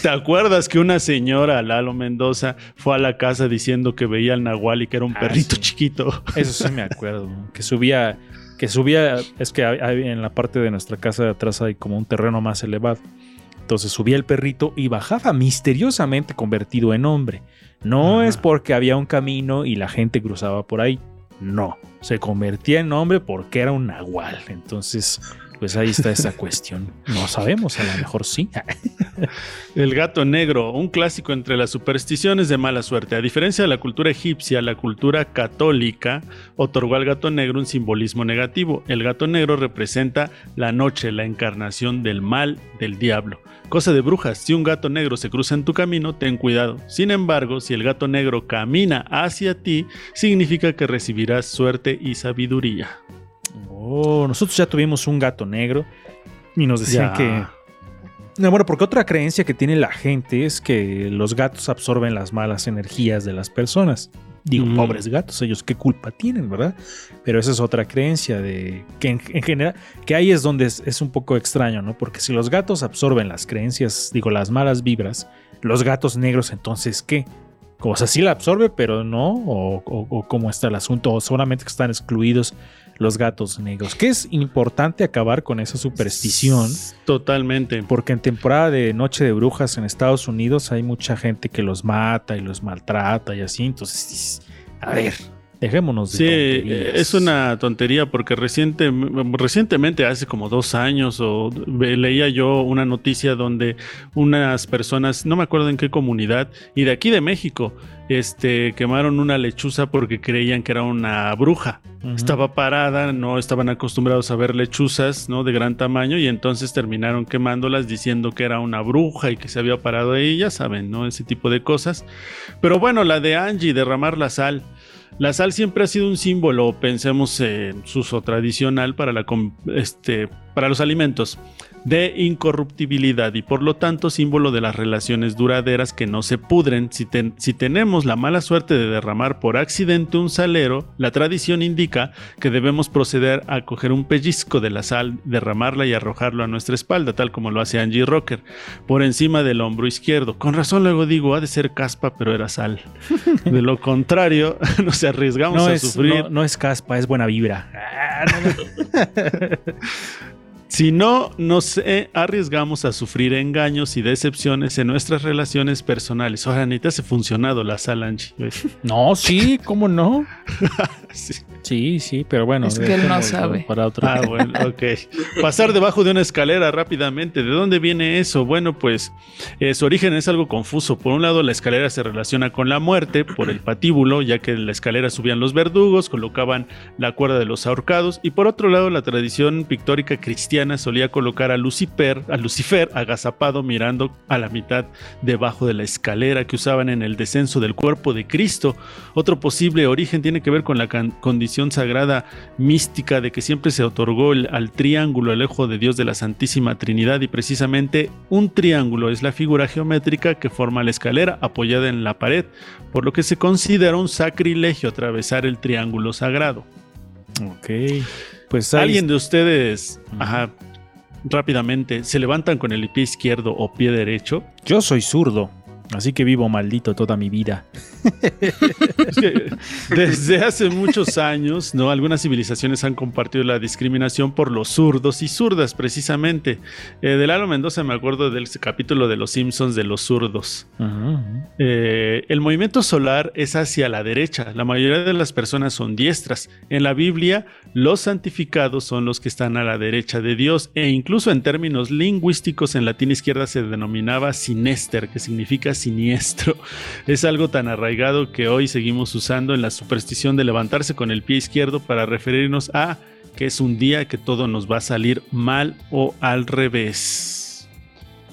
¿Te acuerdas que una señora, Lalo Mendoza, fue a la casa diciendo que veía al nahual y que era un Ah, perrito sí. chiquito? Eso sí me acuerdo. Que subía, que subía, es que hay- hay- en la parte de nuestra casa de atrás hay como un terreno más elevado. Entonces subía el perrito y bajaba misteriosamente convertido en hombre. No Ajá. es porque había un camino y la gente cruzaba por ahí. No, se convertía en hombre porque era un nahual. Entonces pues ahí está esa cuestión. No sabemos, a lo mejor sí. *laughs* El gato negro, un clásico entre las supersticiones de mala suerte. A diferencia de la cultura egipcia, la cultura católica otorgó al gato negro un simbolismo negativo. El gato negro representa la noche, la encarnación del mal, del diablo. Cosa de brujas, si un gato negro se cruza en tu camino, ten cuidado. Sin embargo, si el gato negro camina hacia ti, significa que recibirás suerte y sabiduría. Oh, nosotros ya tuvimos un gato negro y nos decían Ya. que... No, bueno, porque otra creencia que tiene la gente es que los gatos absorben las malas energías de las personas. Digo, Mm. pobres gatos, ellos qué culpa tienen, ¿verdad? Pero esa es otra creencia de que en, en general, que ahí es donde es, es un poco extraño, ¿no? Porque si los gatos absorben las creencias, digo, las malas vibras, los gatos negros, entonces, ¿qué? O sea, sí la absorbe, pero no, o, o- o cómo está el asunto, o solamente que están excluidos los gatos negros. Que es importante acabar con esa superstición. Totalmente. Porque en temporada de Noche de Brujas en Estados Unidos hay mucha gente que los mata y los maltrata y así. Entonces, a ver, dejémonos de Sí, tonterías. es una tontería porque reciente, recientemente, hace como dos años, o leía yo una noticia donde unas personas, no me acuerdo en qué comunidad, y de aquí de México, este, quemaron una lechuza porque creían que era una bruja. Estaba parada, no estaban acostumbrados a ver lechuzas, ¿no? De gran tamaño y entonces terminaron quemándolas diciendo que era una bruja y que se había parado ahí, ya saben, ¿no? Ese tipo de cosas. Pero bueno, la de Angie, derramar la sal. La sal siempre ha sido un símbolo, pensemos en su uso tradicional para, la, este, para los alimentos, de incorruptibilidad y por lo tanto símbolo de las relaciones duraderas que no se pudren. Si, ten- si tenemos la mala suerte de derramar por accidente un salero, la tradición indica que debemos proceder a coger un pellizco de la sal, derramarla y arrojarlo a nuestra espalda, tal como lo hace Angie Rocker, por encima del hombro izquierdo. Con razón luego digo, ha de ser caspa, pero era sal. *laughs* De lo contrario, *laughs* nos arriesgamos no, a es, sufrir. no, no es caspa, es buena vibra. *laughs* Si no, nos arriesgamos a sufrir engaños y decepciones en nuestras relaciones personales. Ahora, ni te hace funcionado la sal, Angie. ¿ves? No, sí, ¿cómo no? *laughs* Sí. Sí, sí, pero bueno. Es que él no sabe. Para otro Ah, bueno, ok. Pasar debajo de una escalera rápidamente. ¿De dónde viene eso? Bueno, pues eh, su origen es algo confuso. Por un lado, la escalera se relaciona con la muerte por el patíbulo, ya que en la escalera subían los verdugos, colocaban la cuerda de los ahorcados. Y por otro lado, la tradición pictórica cristiana solía colocar a Lucifer, a Lucifer agazapado mirando a la mitad debajo de la escalera que usaban en el descenso del cuerpo de Cristo. Otro posible origen tiene que ver con la can- sagrada mística de que siempre se otorgó el- al triángulo el ojo de Dios de la Santísima Trinidad y precisamente un triángulo es la figura geométrica que forma la escalera apoyada en la pared, por lo que se considera un sacrilegio atravesar el triángulo sagrado. Ok. Pues ¿Alguien de ustedes, ajá, rápidamente, se levantan con el pie izquierdo o pie derecho? Yo soy zurdo, así que vivo maldito toda mi vida. *laughs* Desde hace muchos años, ¿no? Algunas civilizaciones han compartido la discriminación por los zurdos y zurdas, precisamente. Eh, de Lalo Mendoza me acuerdo del capítulo de Los Simpsons de los zurdos. Eh, el movimiento solar es hacia la derecha. La mayoría de las personas son diestras. En la Biblia, los santificados son los que están a la derecha de Dios. E incluso en términos lingüísticos, en latín izquierda se denominaba sinester, que significa siniestro. Es algo tan arraigado que hoy seguimos usando en la superstición de levantarse con el pie izquierdo para referirnos a que es un día que todo nos va a salir mal o al revés.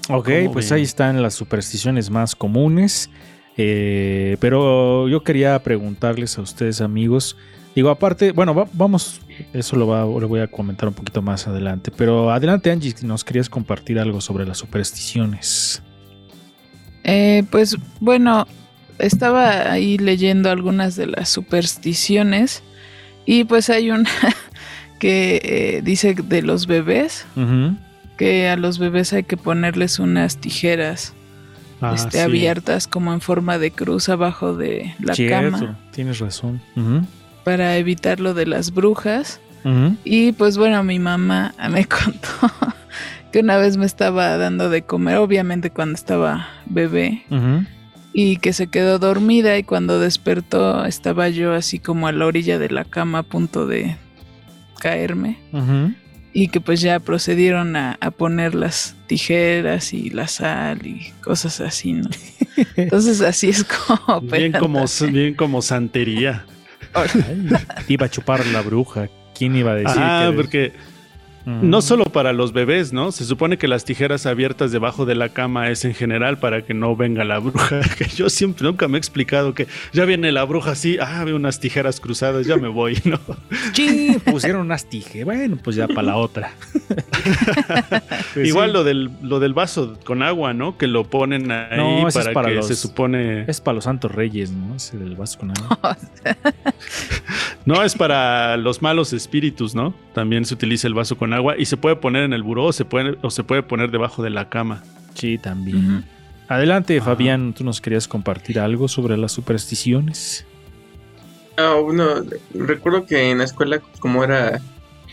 Ok, ¿Cómo pues ven? ahí están las supersticiones más comunes. Eh, pero yo quería preguntarles a ustedes, amigos. Digo, aparte, bueno, va- vamos, eso lo, va- lo voy a comentar un poquito más adelante. Pero adelante, Angie, si nos querías compartir algo sobre las supersticiones. Eh, pues bueno, estaba ahí leyendo algunas de las supersticiones y pues hay una *laughs* que eh, dice de los bebés, que a los bebés hay que ponerles unas tijeras Ah, este, sí. abiertas como en forma de cruz abajo de la Cierto, cama tienes razón. Para evitar lo de las brujas. Y pues bueno, mi mamá *laughs* me contó que una vez me estaba dando de comer, obviamente cuando estaba bebé. Y que se quedó dormida y cuando despertó estaba yo así como a la orilla de la cama a punto de caerme. Y que pues ya procedieron a, a poner las tijeras y la sal y cosas así, ¿no? *laughs* Entonces así es como... Bien como, bien como santería. Te iba a chupar la bruja. ¿Quién iba a decir? Ah, que- porque Mm. no solo para los bebés, ¿no? Se supone que las tijeras abiertas debajo de la cama es en general para que no venga la bruja. *laughs* Que yo siempre nunca me he explicado que ya viene la bruja así, ah, veo unas tijeras cruzadas, ya me voy, ¿no? *laughs* Sí, pusieron unas tijeras. Bueno, pues ya para la otra. *laughs* Pues Igual sí. lo del lo del vaso con agua, ¿no? Que lo ponen ahí No, para, es para que los- se supone Es para los santos reyes, ¿no? Ese del vaso con agua. No, es para los malos espíritus, ¿no? También se utiliza el vaso con agua y se puede poner en el buró o se puede, o se puede poner debajo de la cama. Sí, también. Adelante, Fabián, tú nos querías compartir algo sobre las supersticiones. Ah, bueno, recuerdo que en la escuela, como era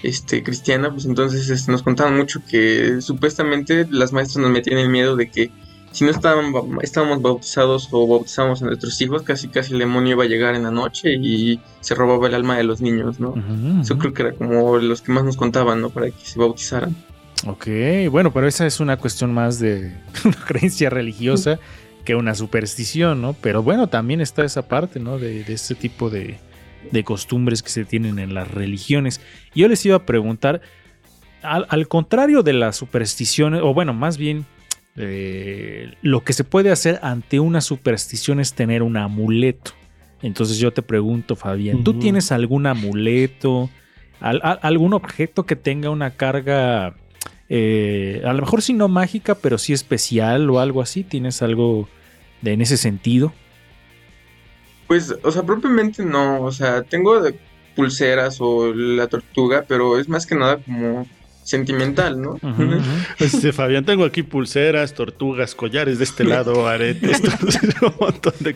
este cristiana, pues entonces este, nos contaban mucho que supuestamente las maestras nos metían el miedo de que si no estaban, ba- estábamos bautizados o bautizamos a nuestros hijos, casi casi el demonio iba a llegar en la noche y se robaba el alma de los niños, ¿no? Eso creo que era como los que más nos contaban, ¿no? Para que se bautizaran. Ok, bueno, pero esa es una cuestión más de *laughs* una creencia religiosa que una superstición, ¿no? Pero bueno, también está esa parte, ¿no? De, de este tipo de, de costumbres que se tienen en las religiones. Yo les iba a preguntar, al, al contrario de las supersticiones, o bueno, más bien, eh, lo que se puede hacer ante una superstición es tener un amuleto. Entonces yo te pregunto, Fabián, ¿tú tienes algún amuleto, al- al- algún objeto que tenga una carga, eh, a lo mejor sí no mágica, pero sí especial o algo así? ¿Tienes algo de, en ese sentido? Pues, o sea, propiamente no, o sea, tengo pulseras o la tortuga, pero es más que nada como sentimental, ¿no? Este, Fabián, tengo aquí pulseras, tortugas, collares de este lado, *laughs* aretes, *laughs* un montón de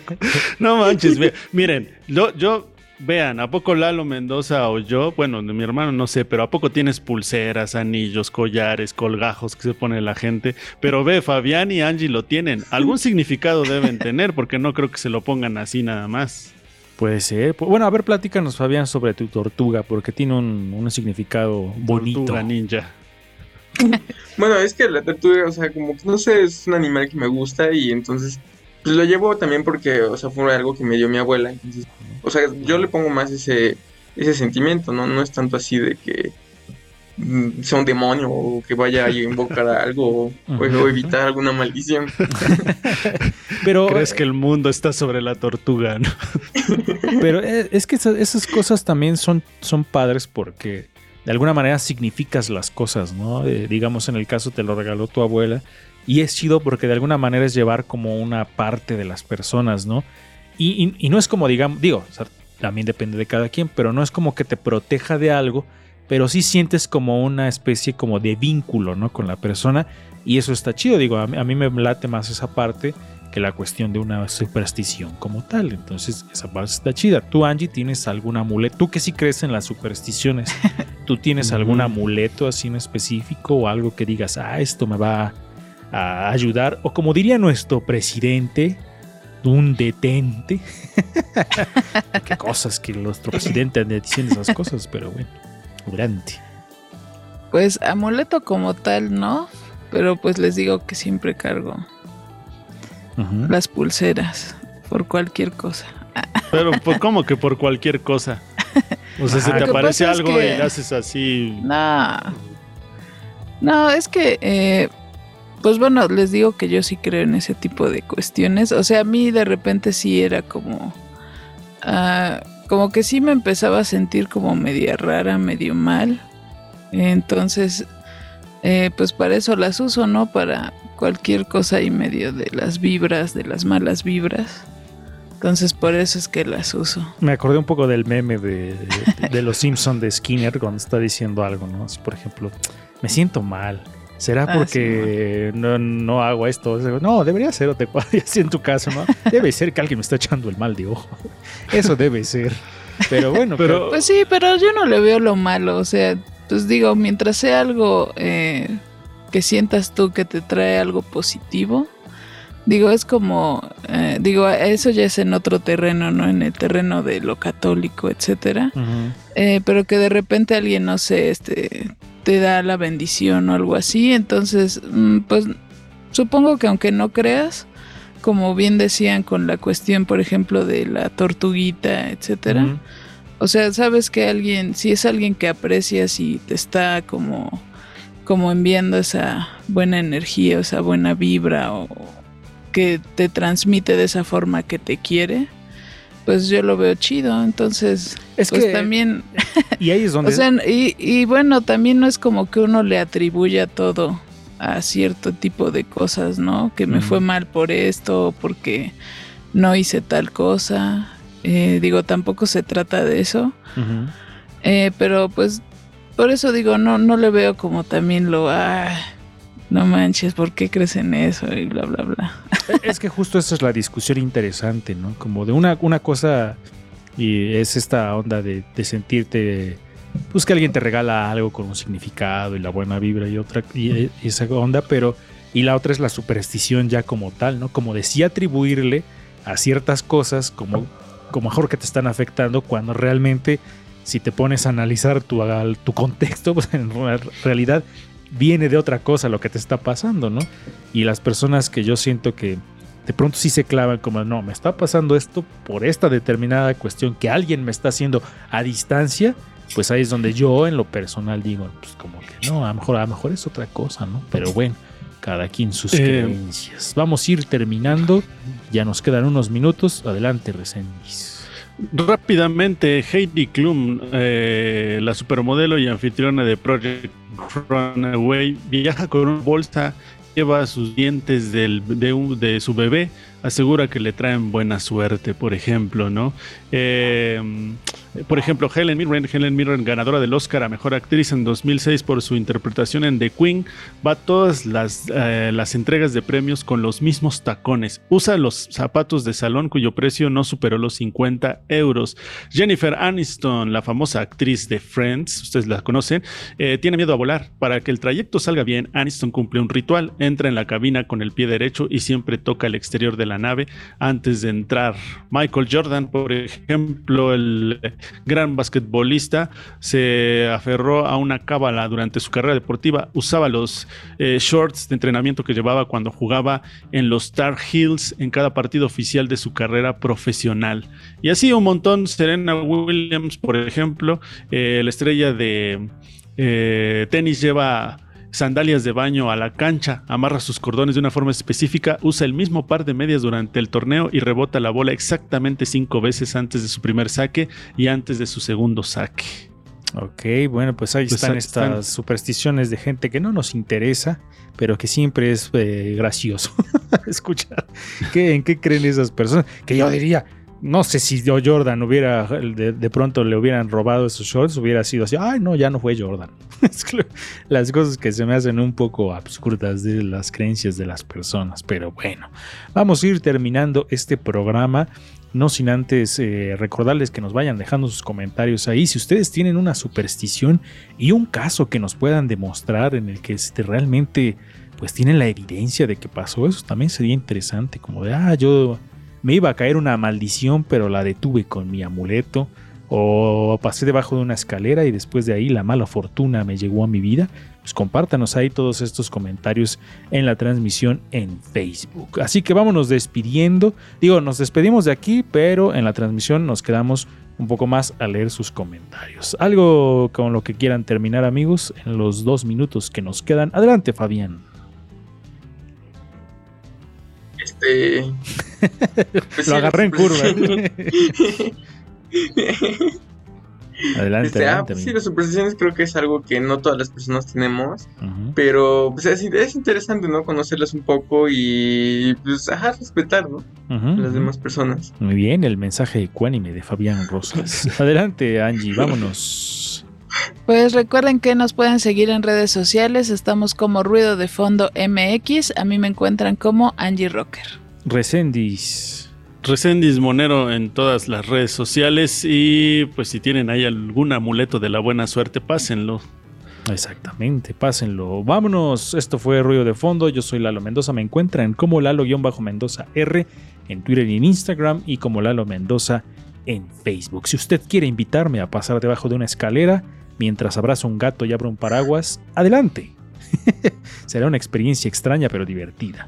No manches, ve- miren, yo, yo, vean, ¿a poco Lalo Mendoza o yo, bueno, de mi hermano no sé, pero ¿a poco tienes pulseras, anillos, collares, colgajos que se pone la gente? Pero ve, Fabián y Angie lo tienen. Algún significado deben tener, porque no creo que se lo pongan así nada más. Puede ser. Bueno, a ver, platícanos, Fabián, sobre tu tortuga, porque tiene un, un significado bonito. Tortuga ninja. *laughs* Bueno, es que la tortuga, o sea, como que no sé, es un animal que me gusta y entonces pues lo llevo también porque, o sea, fue algo que me dio mi abuela. Entonces, o sea, yo le pongo más ese, ese sentimiento, ¿no? No es tanto así de que sea un demonio o que vaya a invocar a algo o, o evitar alguna maldición. *laughs* Pero, ¿Crees que el mundo está sobre la tortuga? no? *laughs* Pero eh, es que esas, esas cosas también son, son padres porque de alguna manera significas las cosas, ¿no? Eh, digamos, en el caso te lo regaló tu abuela y es chido porque de alguna manera es llevar como una parte de las personas, ¿no? Y, y- y no es como, digamos, digo, o sea, también depende de cada quien, pero no es como que te proteja de algo, pero sí sientes como una especie como de vínculo, ¿no? Con la persona y eso está chido, digo, a mí, a mí me late más esa parte que la cuestión de una superstición como tal. Entonces, esa parte está chida. Tú, Angie, tienes algún amuleto. Tú que sí crees en las supersticiones, *laughs* ¿tú tienes algún amuleto así en específico o algo que digas, ah, esto me va a ayudar? O como diría nuestro presidente, un detente. *laughs* *laughs* Qué cosas que nuestro presidente anda diciendo esas cosas, pero bueno, adelante. Pues amuleto como tal, no. Pero pues les digo que siempre cargo las pulseras por cualquier cosa. Pero, pues, ¿cómo que por cualquier cosa? O sea, se te aparece es algo que- y haces así. No. No, es que, eh, pues bueno, les digo que yo sí creo en ese tipo de cuestiones. O sea, a mí de repente sí era como... ah, como que sí me empezaba a sentir como media rara, medio mal. Entonces, eh, pues para eso las uso, ¿no? Para cualquier cosa y medio de las vibras, de las malas vibras. Entonces por eso es que las uso. Me acordé un poco del meme de, de- *laughs* de los Simpson de Skinner cuando está diciendo algo, ¿no? Así, por ejemplo, me siento mal. ¿Será Ah, porque no, no hago esto? No, debería ser otra *laughs* cosa así en tu caso, ¿no? Debe ser que alguien me está echando el mal de ojo. *laughs* Eso debe ser. Pero bueno, pero, Pues sí, pero yo no le veo lo malo. O sea, pues digo, mientras sea algo eh, que sientas tú que te trae algo positivo. Digo, es como, eh, digo, eso ya es en otro terreno, ¿no? En el terreno de lo católico, etcétera. Eh, pero que de repente alguien, no sé, este, te da la bendición o algo así. Entonces, mm, pues supongo que aunque no creas, como bien decían con la cuestión, por ejemplo, de la tortuguita, etcétera. O sea, sabes que alguien, si es alguien que aprecias y te está como, como enviando esa buena energía, esa buena vibra o que te transmite de esa forma que te quiere, pues yo lo veo chido. Entonces, Es pues que- también. Y ahí es *laughs* donde... O sea, y, y bueno, también no es como que uno le atribuya todo a cierto tipo de cosas, ¿no? Que me fue mal por esto, o porque no hice tal cosa. Eh, digo, tampoco se trata de eso. Eh, pero pues, por eso digo, no, no le veo como también lo, ah, no manches, ¿por qué crees en eso? Y bla, bla, bla. *laughs* Es que justo esa es la discusión interesante, ¿no? Como de una, una cosa y es esta onda de, de sentirte, pues que alguien te regala algo con un significado y la buena vibra y otra, y, y esa onda, pero, y la otra es la superstición ya como tal, ¿no? Como de sí atribuirle a ciertas cosas como, como mejor que te están afectando cuando realmente si te pones a analizar tu, tu contexto, *laughs* pues en re- realidad viene de otra cosa lo que te está pasando, ¿no? Y las personas que yo siento que de pronto sí se clavan como, no, me está pasando esto por esta determinada cuestión que alguien me está haciendo a distancia, pues ahí es donde yo en lo personal digo, pues como que no, a lo mejor, a lo mejor es otra cosa, ¿no? Pero bueno, cada quien sus Eh, creencias. Vamos a ir terminando, ya nos quedan unos minutos, adelante, Resendiz. Rápidamente, Heidi Klum, eh, la supermodelo y anfitriona de Project Runaway, viaja con una bolsa, lleva sus dientes del- de, un- de su bebé, asegura que le traen buena suerte, por ejemplo, ¿no? Eh, por ejemplo, Helen Mirren, Helen Mirren, ganadora del Oscar a Mejor Actriz en 2006 por su interpretación en The Queen, va todas las, eh, las entregas de premios con los mismos tacones. Usa los zapatos de salón cuyo precio no superó los 50 euros. Jennifer Aniston, la famosa actriz de Friends, ustedes la conocen, eh, tiene miedo a volar. Para que el trayecto salga bien, Aniston cumple un ritual, entra en la cabina con el pie derecho y siempre toca el exterior de la nave antes de entrar. Michael Jordan, por ejemplo, el gran basquetbolista, se aferró a una cábala durante su carrera deportiva. Usaba los eh, shorts de entrenamiento que llevaba cuando jugaba en los Tar Heels en cada partido oficial de su carrera profesional. Y así un montón. Serena Williams, por ejemplo, eh, la estrella de eh, tenis lleva sandalias de baño a la cancha, amarra sus cordones de una forma específica, usa el mismo par de medias durante el torneo y rebota la bola exactamente cinco veces antes de su primer saque y antes de su segundo saque. Ok, bueno, pues ahí Pues están estas están. supersticiones de gente que no nos interesa, pero que siempre es eh, gracioso *laughs* escuchar ¿Qué, en qué creen esas personas. Que yo diría, no sé si Jordan hubiera, de, pronto le hubieran robado esos shorts, hubiera sido así, ay no, ya no fue Jordan. *laughs* Las cosas que se me hacen un poco absurdas de las creencias de las personas, pero bueno, vamos a ir terminando este programa. No sin antes eh, recordarles que nos vayan dejando sus comentarios ahí. Si ustedes tienen una superstición y un caso que nos puedan demostrar en el que este, realmente pues tienen la evidencia de que pasó eso, también sería interesante. Como de, ah, yo me iba a caer una maldición, pero la detuve con mi amuleto. O pasé debajo de una escalera y después de ahí la mala fortuna me llegó a mi vida. Pues compártanos ahí todos estos comentarios en la transmisión en Facebook. Así que vámonos despidiendo. Digo, nos despedimos de aquí, pero en la transmisión nos quedamos un poco más a leer sus comentarios. Algo con lo que quieran terminar, amigos, en los dos minutos que nos quedan. Adelante, Fabián. Este. Pues *laughs* Lo sí, agarré en curva. *laughs* Adelante, Este, ah, adelante. pues sí, las supersticiones creo que es algo que no todas las personas tenemos, pero pues es, es interesante, ¿no? Conocerlas un poco y pues, ajá, respetar, A las demás personas. Muy bien, el mensaje ecuánime de Fabián Rosas. *laughs* Adelante, Angie, vámonos. Pues recuerden que nos pueden seguir en redes sociales, estamos como Ruido de Fondo MX, a mí me encuentran como Angie Rocker. Recendis. Recendis Monero en todas las redes sociales y pues si tienen ahí algún amuleto de la buena suerte, pásenlo. Exactamente, pásenlo. Vámonos, esto fue Ruido de Fondo. Yo soy Lalo Mendoza. Me encuentran como Lalo-Mendoza R en Twitter y en Instagram y como Lalo Mendoza en Facebook. Si usted quiere invitarme a pasar debajo de una escalera, mientras abraza un gato y abre un paraguas, adelante. *laughs* Será una experiencia extraña pero divertida.